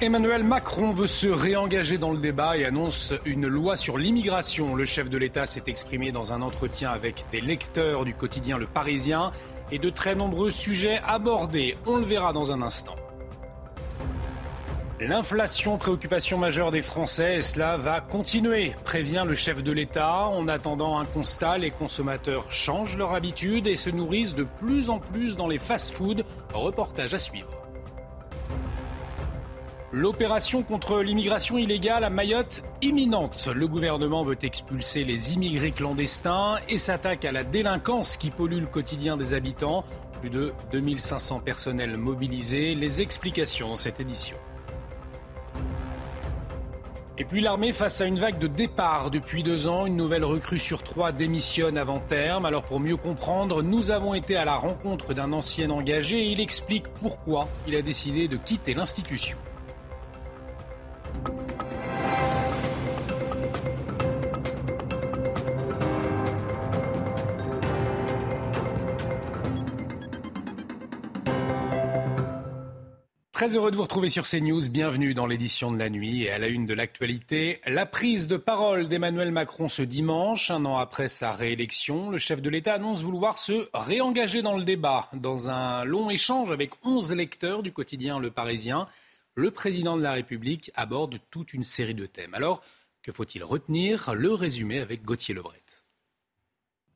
Emmanuel Macron veut se réengager dans le débat et annonce une loi sur l'immigration. Le chef de l'État s'est exprimé dans un entretien avec des lecteurs du quotidien Le Parisien et de très nombreux sujets abordés. On le verra dans un instant. L'inflation, préoccupation majeure des Français, et cela va continuer, prévient le chef de l'État. En attendant un constat, les consommateurs changent leur habitude et se nourrissent de plus en plus dans les fast-foods. Reportage à suivre. L'opération contre l'immigration illégale à Mayotte imminente. Le gouvernement veut expulser les immigrés clandestins et s'attaque à la délinquance qui pollue le quotidien des habitants. Plus de 2500 personnels mobilisés. Les explications dans cette édition. Et puis l'armée face à une vague de départ depuis deux ans, une nouvelle recrue sur trois démissionne avant terme. Alors pour mieux comprendre, nous avons été à la rencontre d'un ancien engagé et il explique pourquoi il a décidé de quitter l'institution. Très heureux de vous retrouver sur CNews. Bienvenue dans l'édition de la nuit et à la une de l'actualité. La prise de parole d'Emmanuel Macron ce dimanche, un an après sa réélection. Le chef de l'État annonce vouloir se réengager dans le débat. Dans un long échange avec 11 lecteurs du quotidien Le Parisien, le président de la République aborde toute une série de thèmes. Alors, que faut-il retenir? Le résumé avec Gauthier Lebret.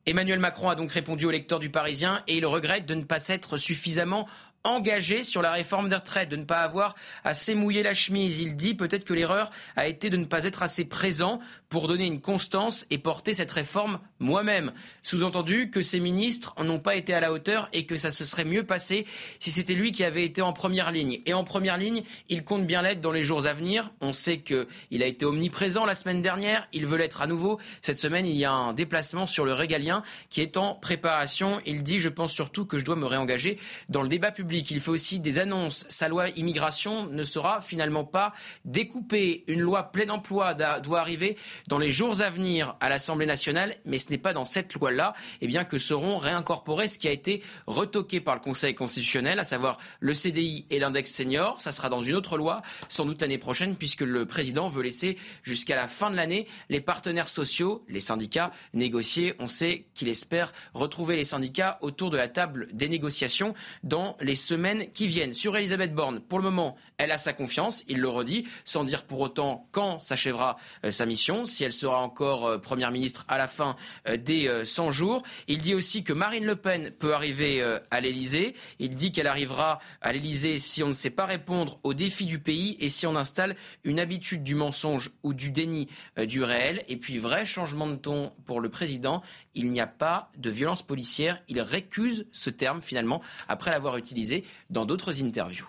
Emmanuel Macron a donc répondu aux lecteurs du Parisien et il regrette de ne pas s'être suffisamment engagé sur la réforme des retraites, de ne pas avoir assez mouillé la chemise. Il dit peut-être que l'erreur a été de ne pas être assez présent pour donner une constance et porter cette réforme moi-même. Sous-entendu que ses ministres n'ont pas été à la hauteur et que ça se serait mieux passé si c'était lui qui avait été en première ligne. Et en première ligne, il compte bien l'être dans les jours à venir. On sait qu'il a été omniprésent la semaine dernière, il veut l'être à nouveau. Cette semaine, il y a un déplacement sur le régalien qui est en préparation. Il dit, je pense surtout que je dois me réengager dans le débat public il fait aussi des annonces. Sa loi immigration ne sera finalement pas découpée. Une loi plein emploi doit arriver dans les jours à venir à l'Assemblée nationale, mais ce n'est pas dans cette loi-là eh bien, que seront réincorporés ce qui a été retoqué par le Conseil constitutionnel, à savoir le CDI et l'index senior. Ça sera dans une autre loi, sans doute l'année prochaine, puisque le président veut laisser jusqu'à la fin de l'année les partenaires sociaux, les syndicats, négocier. On sait qu'il espère retrouver les syndicats autour de la table des négociations dans les semaines qui viennent. Sur Elisabeth Borne, pour le moment, elle a sa confiance, il le redit, sans dire pour autant quand s'achèvera euh, sa mission, si elle sera encore euh, Première ministre à la fin euh, des 100 jours. Il dit aussi que Marine Le Pen peut arriver à l'Elysée. Il dit qu'elle arrivera à l'Elysée si on ne sait pas répondre aux défis du pays et si on installe une habitude du mensonge ou du déni du réel. Et puis, vrai changement de ton pour le président, il n'y a pas de violence policière. Il récuse ce terme finalement après l'avoir utilisé dans d'autres interviews.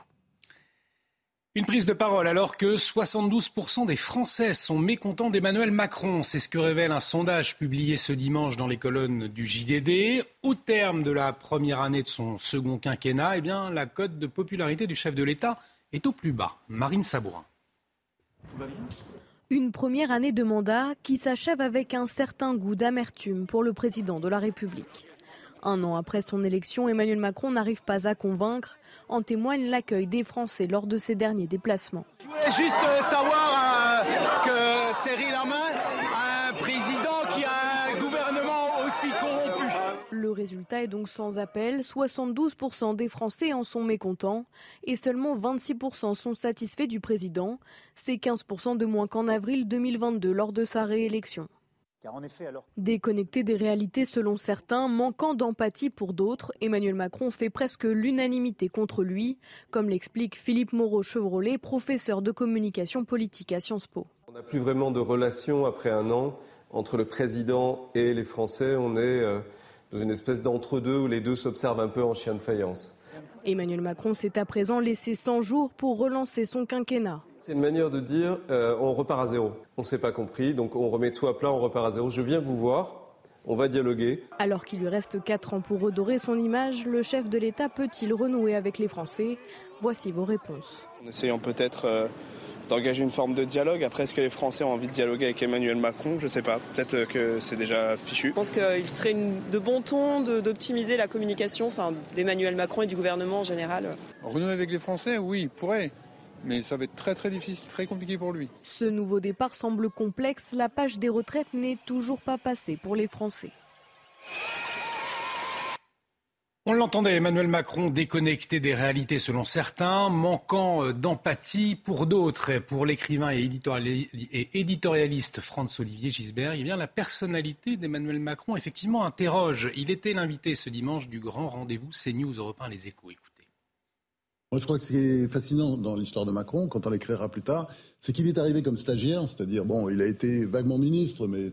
Une prise de parole alors que 72% des Français sont mécontents d'Emmanuel Macron. C'est ce que révèle un sondage publié ce dimanche dans les colonnes du JDD. Au terme de la première année de son second quinquennat, eh bien, la cote de popularité du chef de l'État est au plus bas. Marine Sabourin. Une première année de mandat qui s'achève avec un certain goût d'amertume pour le président de la République. Un an après son élection, Emmanuel Macron n'arrive pas à convaincre. En témoigne l'accueil des Français lors de ses derniers déplacements. Je voulais juste euh, savoir euh, que Cyril Lama un président qui a un gouvernement aussi corrompu. Le résultat est donc sans appel. 72% des Français en sont mécontents et seulement 26% sont satisfaits du président. C'est 15% de moins qu'en avril 2022 lors de sa réélection. Déconnecté des réalités selon certains, manquant d'empathie pour d'autres, Emmanuel Macron fait presque l'unanimité contre lui, comme l'explique Philippe Moreau-Chevrolet, professeur de communication politique à Sciences Po. On n'a plus vraiment de relation après un an entre le président et les Français. On est euh, dans une espèce d'entre-deux où les deux s'observent un peu en chien de faïence. Emmanuel Macron s'est à présent laissé 100 jours pour relancer son quinquennat. C'est une manière de dire euh, on repart à zéro. On ne s'est pas compris, donc on remet tout à plat, on repart à zéro. Je viens vous voir, on va dialoguer. Alors qu'il lui reste 4 ans pour redorer son image, le chef de l'État peut-il renouer avec les Français? Voici vos réponses. En essayant peut-être euh, d'engager une forme de dialogue. Après, est-ce que les Français ont envie de dialoguer avec Emmanuel Macron? Je ne sais pas. Peut-être euh, que c'est déjà fichu. Je pense qu'il serait de bon ton d'optimiser la communication d'Emmanuel Macron et du gouvernement en général. Renouer avec les Français, oui, il pourrait. mais ça va être très très difficile, très compliqué pour lui. Ce nouveau départ semble complexe. La page des retraites n'est toujours pas passée pour les Français. On l'entendait, Emmanuel Macron déconnecté des réalités selon certains, manquant euh, d'empathie pour d'autres. Pour l'écrivain et éditorialiste Franz-Olivier Gisbert, eh la personnalité d'Emmanuel Macron effectivement interroge. Il était l'invité ce dimanche du grand rendez-vous CNews Europe 1 Les Échos. Écoutez. Moi, je crois que ce qui est fascinant dans l'histoire de Macron, quand on l'écrira plus tard, c'est qu'il est arrivé comme stagiaire, c'est-à-dire, bon, il a été vaguement ministre, mais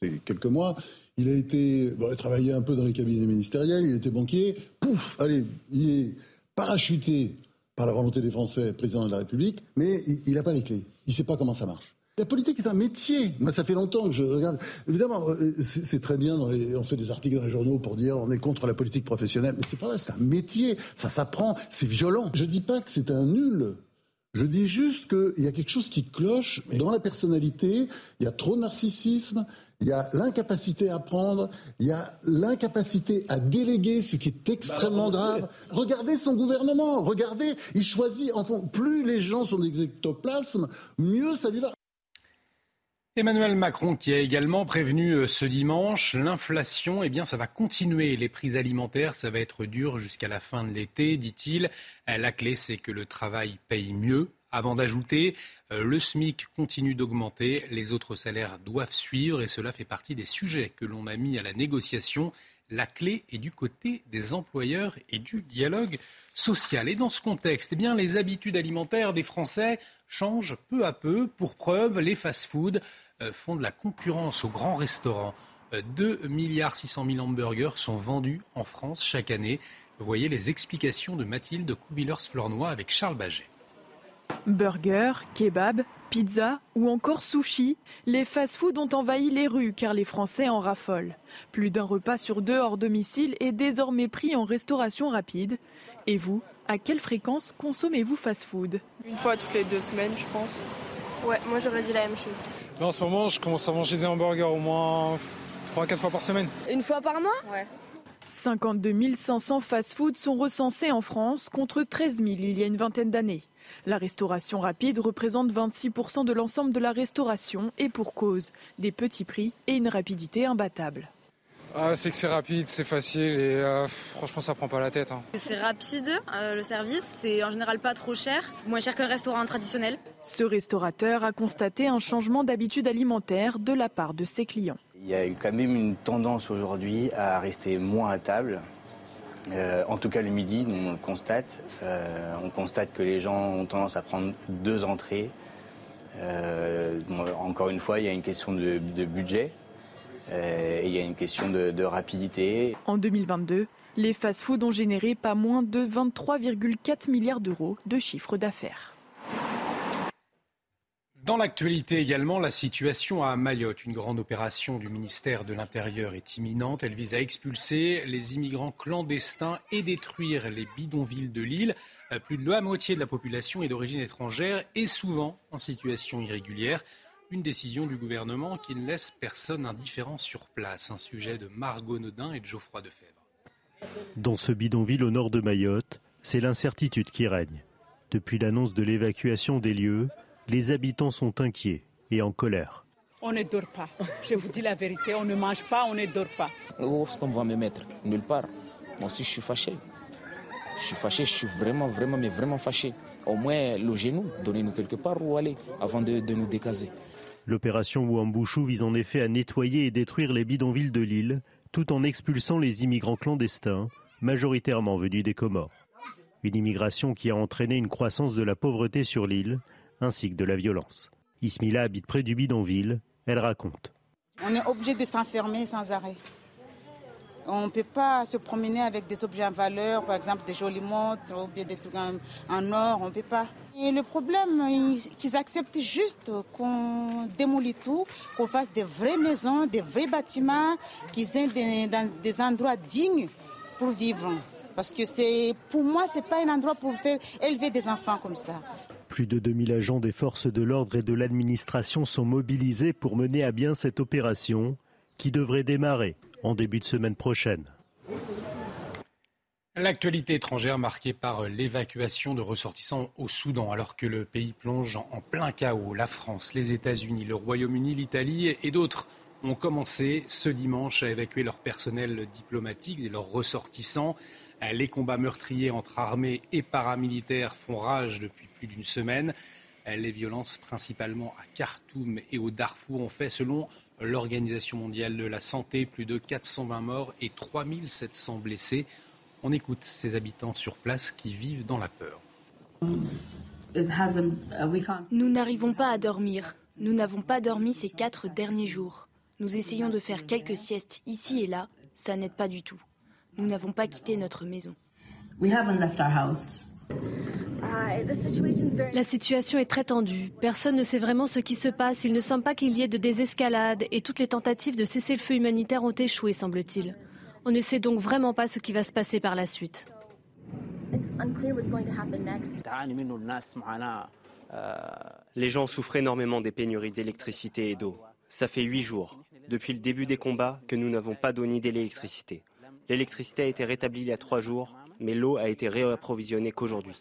c'était quelques mois. Il a été, bon, travaillé un peu dans les cabinets ministériels, il était banquier. Pouf, allez, il est parachuté par la volonté des Français, président de la République, mais il n'a pas les clés. Il ne sait pas comment ça marche. La politique est un métier. Moi, ça fait longtemps que je regarde. Évidemment, euh, c'est très bien. On fait des articles dans les journaux pour dire on est contre la politique professionnelle, mais c'est pas vrai. C'est un métier. Ça s'apprend. C'est violent. Je dis pas que c'est un nul. Je dis juste qu'il y a quelque chose qui cloche dans la personnalité. Il y a trop de narcissisme il y a l'incapacité à prendre, il y a l'incapacité à déléguer, ce qui est extrêmement bah, grave. Regardez son gouvernement, regardez, il choisit, enfin, plus les gens sont des ectoplasmes, mieux ça lui va. Emmanuel Macron qui a également prévenu euh, ce dimanche l'inflation, eh bien ça va continuer. Les prix alimentaires, ça va être dur jusqu'à la fin de l'été, dit-il. Euh, la clé, c'est que le travail paye mieux avant d'ajouter, euh, le SMIC continue d'augmenter, les autres salaires doivent suivre et cela fait partie des sujets que l'on a mis à la négociation. La clé est du côté des employeurs et du dialogue social. Et dans ce contexte, eh bien, les habitudes alimentaires des Français changent peu à peu. Pour preuve, les fast-foods euh, font de la concurrence aux grands restaurants. 2 euh, milliards 600 000 hamburgers sont vendus en France chaque année. Vous voyez les explications de Mathilde Couvillers-Flornois avec Charles Baget. Burgers, kebab, pizza ou encore sushi, les fast-foods ont envahi les rues car les Français en raffolent. Plus d'un repas sur deux hors domicile est désormais pris en restauration rapide. Et vous, à quelle fréquence consommez-vous fast-food? Une fois toutes les deux semaines, je pense. Ouais, moi j'aurais dit la même chose. en ce moment, je commence à manger des hamburgers au moins 3-4 fois par semaine. Une fois par mois? Ouais. 52 500 fast-foods sont recensés en France contre 13 000 il y a une vingtaine d'années. La restauration rapide représente 26% de l'ensemble de la restauration et pour cause, des petits prix et une rapidité imbattable. Ah, c'est que c'est rapide, c'est facile et euh, franchement ça prend pas la tête. Hein. C'est rapide, euh, le service, c'est en général pas trop cher, moins cher qu'un restaurant traditionnel. Ce restaurateur a constaté un changement d'habitude alimentaire de la part de ses clients. Il y a eu quand même une tendance aujourd'hui à rester moins à table, euh, en tout cas le midi, on le constate. Euh, on constate que les gens ont tendance à prendre deux entrées. Euh, encore une fois, il y a une question de, budget et il y a une question de, de rapidité. En 2022, les fast-foods ont généré pas moins de 23,4 milliards d'euros de chiffre d'affaires. Dans l'actualité également, la situation à Mayotte. Une grande opération du ministère de l'Intérieur est imminente. Elle vise à expulser les immigrants clandestins et détruire les bidonvilles de l'île. Euh, plus de la moitié de la population est d'origine étrangère et souvent en situation irrégulière. Une décision du gouvernement qui ne laisse personne indifférent sur place. Un sujet de Margot Nodin et de Geoffroy Defebvre. Dans ce bidonville au nord de Mayotte, c'est l'incertitude qui règne. Depuis l'annonce de l'évacuation des lieux, les habitants sont inquiets et en colère. On ne dort pas. Je vous dis la vérité, on ne mange pas, on ne dort pas. Où est-ce qu'on va me mettre Nulle part. Moi aussi, je suis fâché. Je suis fâché, je suis vraiment, vraiment, mais vraiment fâché. Au moins, logez-nous, donnez-nous quelque part où aller avant de, nous décaser. L'opération Ouambouchou vise en effet à nettoyer et détruire les bidonvilles de l'île, tout en expulsant les immigrants clandestins, majoritairement venus des Comores. Une immigration qui a entraîné une croissance de la pauvreté sur l'île ainsi que de la violence. Ismila habite près du bidonville. Elle raconte. On est obligé de s'enfermer sans arrêt. On ne peut pas se promener avec des objets en valeur, par exemple des jolies montres ou bien des trucs en, or, on ne peut pas. Et le problème, qu'ils acceptent juste qu'on démolit tout, qu'on fasse des vraies maisons, des vrais bâtiments, qu'ils aient des, endroits dignes pour vivre. Parce que pour moi, ce n'est pas un endroit pour faire élever des enfants comme ça. Plus de 2000 agents des forces de l'ordre et de l'administration sont mobilisés pour mener à bien cette opération qui devrait démarrer en début de semaine prochaine. L'actualité étrangère marquée par l'évacuation de ressortissants au Soudan alors que le pays plonge en plein chaos. La France, les États-Unis, le Royaume-Uni, l'Italie et d'autres ont commencé ce dimanche à évacuer leur personnel diplomatique et leurs ressortissants. Les combats meurtriers entre armées et paramilitaires font rage depuis plus d'une semaine. Les violences, principalement à Khartoum et au Darfour, ont fait, selon l'Organisation mondiale de la santé, plus de 420 morts et 3700 blessés. On écoute ces habitants sur place qui vivent dans la peur. Nous n'arrivons pas à dormir. Nous n'avons pas dormi ces quatre derniers jours. Nous essayons de faire quelques siestes ici et là. Ça n'aide pas du tout. Nous n'avons pas quitté notre maison. La situation est très tendue. Personne ne sait vraiment ce qui se passe. Il ne semble pas qu'il y ait de désescalade et toutes les tentatives de cesser le feu humanitaire ont échoué, semble-t-il. On ne sait donc vraiment pas ce qui va se passer par la suite. Les gens souffrent énormément des pénuries d'électricité et d'eau. Ça fait huit jours, depuis le début des combats, que nous n'avons pas d'eau ni d'électricité. L'électricité a été rétablie il y a trois jours, mais l'eau a été réapprovisionnée qu'aujourd'hui.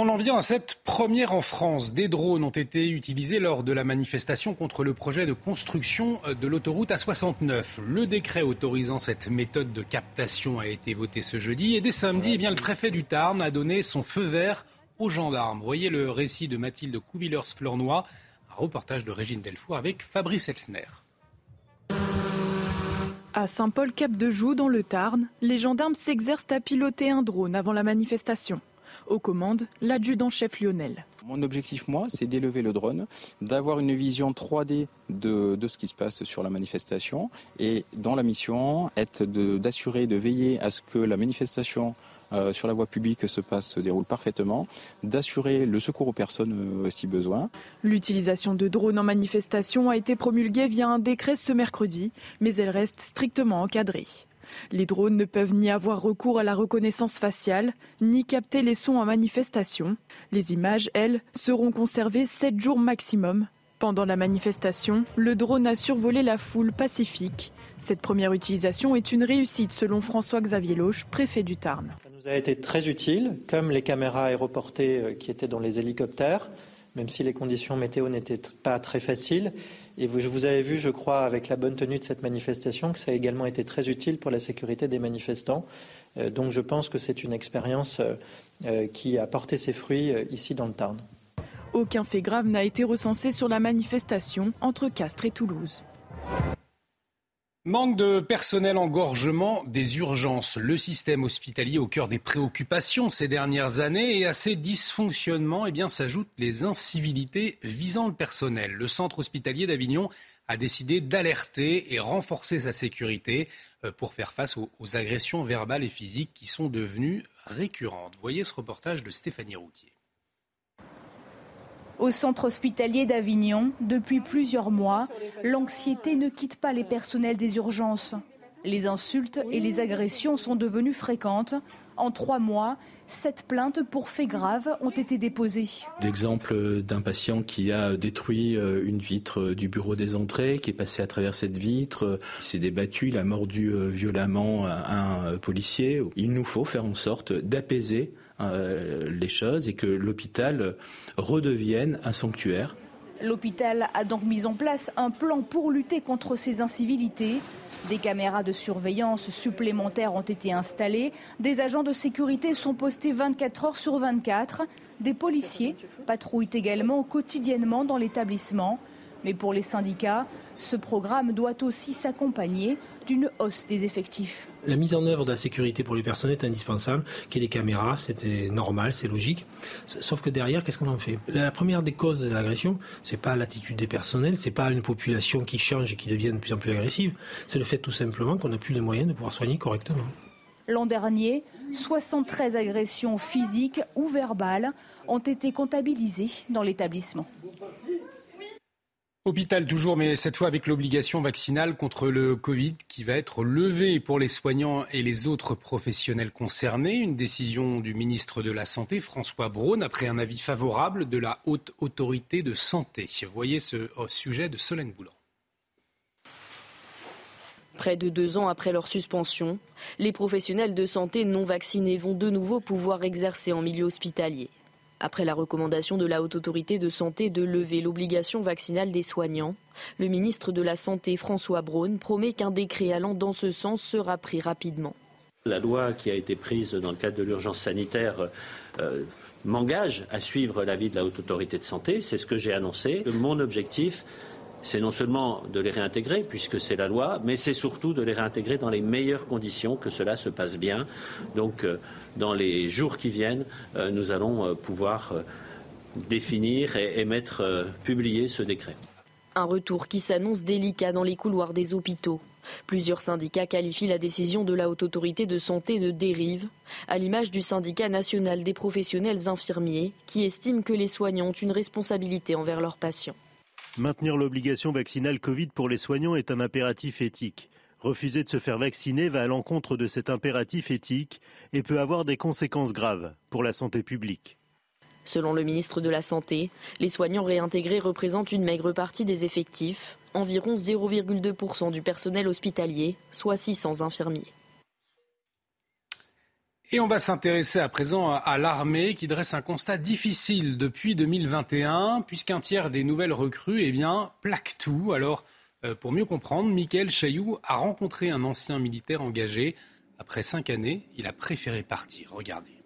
On en vient à cette première en France. Des drones ont été utilisés lors de la manifestation contre le projet de construction de l'autoroute A69. Le décret autorisant cette méthode de captation a été voté ce jeudi et dès samedi, eh bien, le préfet du Tarn a donné son feu vert aux gendarmes. Voyez le récit de Mathilde Couvillers-Fleurnoy, un reportage de Régine Delfour avec Fabrice Elsner. À Saint-Paul-Cap-de-Joux, dans le Tarn, les gendarmes s'exercent à piloter un drone avant la manifestation. Aux commandes, l'adjudant-chef Lionel. Mon objectif, moi, c'est d'élever le drone, d'avoir une vision 3D de, de, ce qui se passe sur la manifestation et dans la mission, être d'assurer, de, veiller à ce que la manifestation euh, sur la voie publique se passe, se déroule parfaitement, d'assurer le secours aux personnes euh, si besoin. L'utilisation de drones en manifestation a été promulguée via un décret ce mercredi, mais elle reste strictement encadrée. Les drones ne peuvent ni avoir recours à la reconnaissance faciale, ni capter les sons en manifestation. Les images, elles, seront conservées 7 jours maximum. Pendant la manifestation, le drone a survolé la foule pacifique. Cette première utilisation est une réussite selon François-Xavier Loche, préfet du Tarn. Nous a été très utile, comme les caméras aéroportées qui étaient dans les hélicoptères, même si les conditions météo n'étaient pas très faciles. Et vous, vous avez vu, je crois, avec la bonne tenue de cette manifestation, que ça a également été très utile pour la sécurité des manifestants. Donc je pense que c'est une expérience qui a porté ses fruits ici dans le Tarn. Aucun fait grave n'a été recensé sur la manifestation entre Castres et Toulouse. Manque de personnel, engorgement des urgences. Le système hospitalier au cœur des préoccupations ces dernières années et à ces dysfonctionnements eh bien, s'ajoutent les incivilités visant le personnel. Le centre hospitalier d'Avignon a décidé d'alerter et renforcer sa sécurité pour faire face aux agressions verbales et physiques qui sont devenues récurrentes. Voyez ce reportage de Stéphanie Routier. Au centre hospitalier d'Avignon, depuis plusieurs mois, l'anxiété ne quitte pas les personnels des urgences. Les insultes et les agressions sont devenues fréquentes. En trois mois, sept plaintes pour faits graves ont été déposées. L'exemple d'un patient qui a détruit une vitre du bureau des entrées, qui est passé à travers cette vitre, il s'est débattu, il a mordu violemment un policier. Il nous faut faire en sorte d'apaiser les choses et que l'hôpital redevienne un sanctuaire. L'hôpital a donc mis en place un plan pour lutter contre ces incivilités. Des caméras de surveillance supplémentaires ont été installées. Des agents de sécurité sont postés 24 heures sur 24. Des policiers patrouillent également quotidiennement dans l'établissement. Mais pour les syndicats, ce programme doit aussi s'accompagner d'une hausse des effectifs. La mise en œuvre de la sécurité pour les personnes est indispensable. Qu'il y ait des caméras, c'était normal, c'est logique. Sauf que derrière, qu'est-ce qu'on en fait? La première des causes de l'agression, c'est pas l'attitude des personnels, c'est pas une population qui change et qui devient de plus en plus agressive. C'est le fait tout simplement qu'on n'a plus les moyens de pouvoir soigner correctement. L'an dernier, 73 agressions physiques ou verbales ont été comptabilisées dans l'établissement. Hôpital toujours, mais cette fois avec l'obligation vaccinale contre le Covid qui va être levée pour les soignants et les autres professionnels concernés. Une décision du ministre de la Santé, François Braun, après un avis favorable de la Haute Autorité de Santé. Voyez ce sujet de Solène Boulan. Près de deux ans après leur suspension, les professionnels de santé non vaccinés vont de nouveau pouvoir exercer en milieu hospitalier. Après la recommandation de la Haute Autorité de Santé de lever l'obligation vaccinale des soignants, le ministre de la Santé François Braun promet qu'un décret allant dans ce sens sera pris rapidement. La loi qui a été prise dans le cadre de l'urgence sanitaire euh, m'engage à suivre l'avis de la Haute Autorité de Santé, c'est ce que j'ai annoncé. Mon objectif, c'est non seulement de les réintégrer, puisque c'est la loi, mais c'est surtout de les réintégrer dans les meilleures conditions, que cela se passe bien. Donc, euh, dans les jours qui viennent, euh, nous allons euh, pouvoir définir et, mettre, publier ce décret. Un retour qui s'annonce délicat dans les couloirs des hôpitaux. Plusieurs syndicats qualifient la décision de la Haute Autorité de Santé de dérive, à l'image du syndicat national des professionnels infirmiers, qui estime que les soignants ont une responsabilité envers leurs patients. Maintenir l'obligation vaccinale Covid pour les soignants est un impératif éthique. Refuser de se faire vacciner va à l'encontre de cet impératif éthique et peut avoir des conséquences graves pour la santé publique. Selon le ministre de la Santé, les soignants réintégrés représentent une maigre partie des effectifs, environ 0,2% du personnel hospitalier, soit 600 infirmiers. Et on va s'intéresser à présent à l'armée qui dresse un constat difficile depuis 2021, puisqu'un tiers des nouvelles recrues eh bien, plaquent tout. Alors, euh, pour mieux comprendre, Michael Chailloux a rencontré un ancien militaire engagé. Après cinq années, il a préféré partir. Regardez.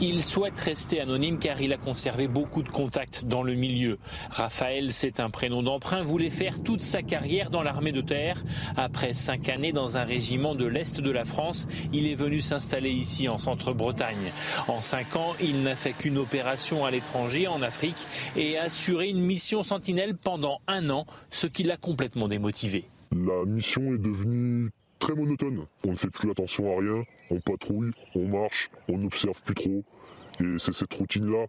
Il souhaite rester anonyme car il a conservé beaucoup de contacts dans le milieu. Raphaël, c'est un prénom d'emprunt, voulait faire toute sa carrière dans l'armée de terre. Après cinq années dans un régiment de l'Est de la France, il est venu s'installer ici en Centre-Bretagne. En cinq ans, il n'a fait qu'une opération à l'étranger, en Afrique, et a assuré une mission sentinelle pendant un an, ce qui l'a complètement démotivé. La mission est devenue très monotone. On ne fait plus attention à rien, on patrouille, on marche, on n'observe plus trop. Et c'est cette routine-là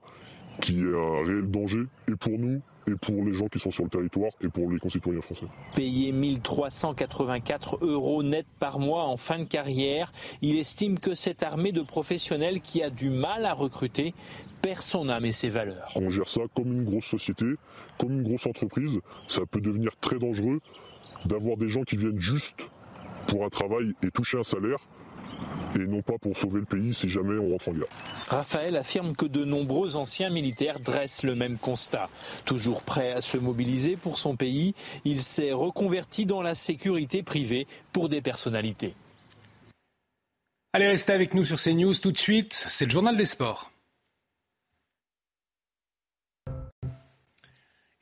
qui est un réel danger, et pour nous, et pour les gens qui sont sur le territoire, et pour les concitoyens français. Payé 1384 euros net par mois en fin de carrière, il estime que cette armée de professionnels qui a du mal à recruter perd son âme et ses valeurs. On gère ça comme une grosse société, comme une grosse entreprise. Ça peut devenir très dangereux d'avoir des gens qui viennent juste pour un travail et toucher un salaire et non pas pour sauver le pays si jamais on rentre en guerre. Raphaël affirme que de nombreux anciens militaires dressent le même constat. Toujours prêt à se mobiliser pour son pays, il s'est reconverti dans la sécurité privée pour des personnalités. Allez, restez avec nous sur CNews tout de suite, c'est le journal des sports.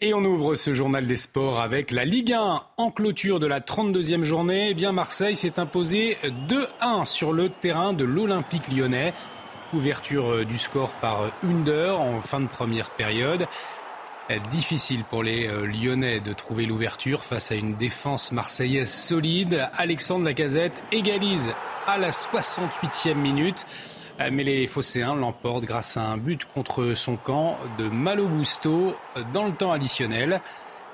Et on ouvre ce journal des sports avec la Ligue 1 en clôture de la 32e journée. Eh bien Marseille s'est imposé 2-1 sur le terrain de l'Olympique lyonnais. Ouverture euh, du score par Under en fin de première période. Euh, difficile pour les euh, Lyonnais de trouver l'ouverture face à une défense marseillaise solide. Alexandre Lacazette égalise à la 68e minute. Euh, mais les Phocéens l'emportent grâce à un but contre son camp de Malo Gusto dans le temps additionnel.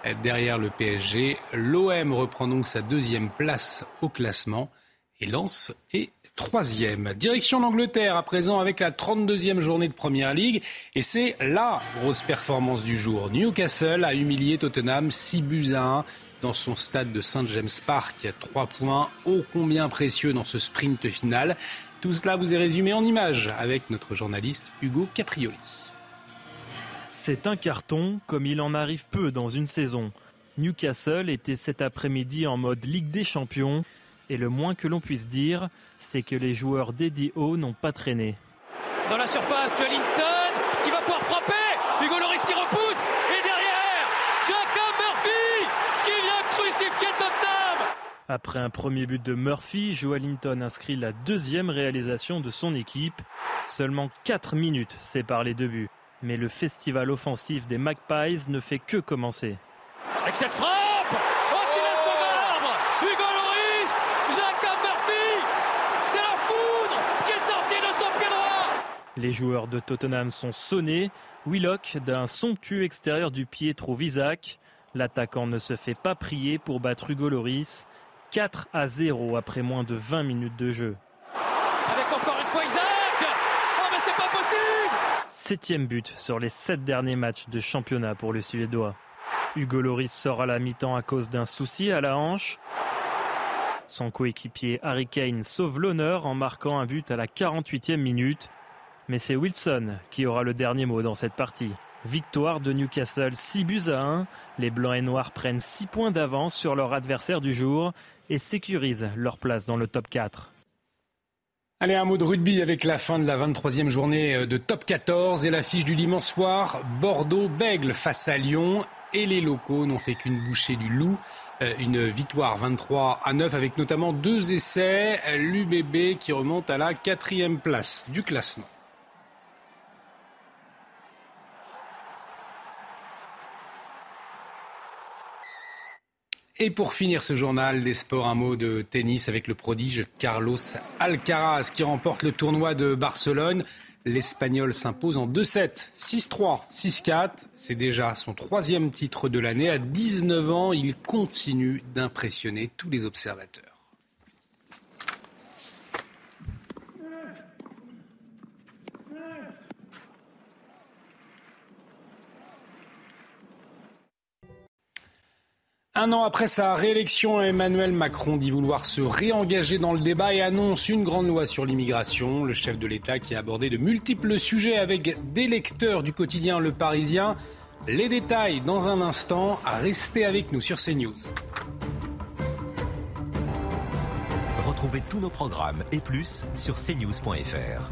Euh, derrière le PSG, l'OM reprend donc sa deuxième place au classement et lance est troisième. Direction l'Angleterre à présent avec la 32e journée de Première Ligue et c'est la grosse performance du jour. Newcastle a humilié Tottenham 6 buts à 1 dans son stade de Saint James Park. Trois points ô combien précieux dans ce sprint final. Tout cela vous est résumé en images avec notre journaliste Hugo Caprioli. C'est un carton comme il en arrive peu dans une saison. Newcastle était cet après-midi en mode Ligue des Champions et le moins que l'on puisse dire, c'est que les joueurs d'Eddie Howe n'ont pas traîné. Dans la surface, Wellington qui va pouvoir frapper, Hugo Loris qui repousse et derrière, Jacob Murphy qui vient crucifier Tottenham après un premier but de Murphy, Joelinton inscrit la deuxième réalisation de son équipe. Seulement 4 minutes séparent les deux buts. Mais le festival offensif des Magpies ne fait que commencer. Avec cette frappe Oh, qui laisse de marbre Hugo Loris Jacob Murphy C'est la foudre qui est sortie de son pied droit Les joueurs de Tottenham sont sonnés. Willock, d'un somptueux extérieur du pied, trouve Isaac. L'attaquant ne se fait pas prier pour battre Hugo Loris. 4 à 0 après moins de 20 minutes de jeu. Avec encore une fois Isaac Oh mais c'est pas possible Septième but sur les sept derniers matchs de championnat pour le Suédois. Hugo Loris sort à la mi-temps à cause d'un souci à la hanche. Son coéquipier Harry Kane sauve l'honneur en marquant un but à la 48e minute. Mais c'est Wilson qui aura le dernier mot dans cette partie. Victoire de Newcastle 6 buts à 1. Les Blancs et Noirs prennent 6 points d'avance sur leur adversaire du jour et sécurisent leur place dans le top 4. Allez, un mot de rugby avec la fin de la 23e journée de top 14 et l'affiche du dimanche soir. Bordeaux-Bègle face à Lyon et les locaux n'ont fait qu'une bouchée du loup. Euh, une victoire 23 à 9 avec notamment deux essais. L'UBB qui remonte à la quatrième place du classement. Et pour finir ce journal des sports, un mot de tennis avec le prodige Carlos Alcaraz qui remporte le tournoi de Barcelone. L'Espagnol s'impose en 2-7, 6-3, 6-4. C'est déjà son troisième titre de l'année. À 19 ans, il continue d'impressionner tous les observateurs. Un an après sa réélection, Emmanuel Macron dit vouloir se réengager dans le débat et annonce une grande loi sur l'immigration. Le chef de l'État qui a abordé de multiples sujets avec des lecteurs du quotidien Le Parisien. Les détails dans un instant. Restez avec nous sur CNews. Retrouvez tous nos programmes et plus sur cnews.fr.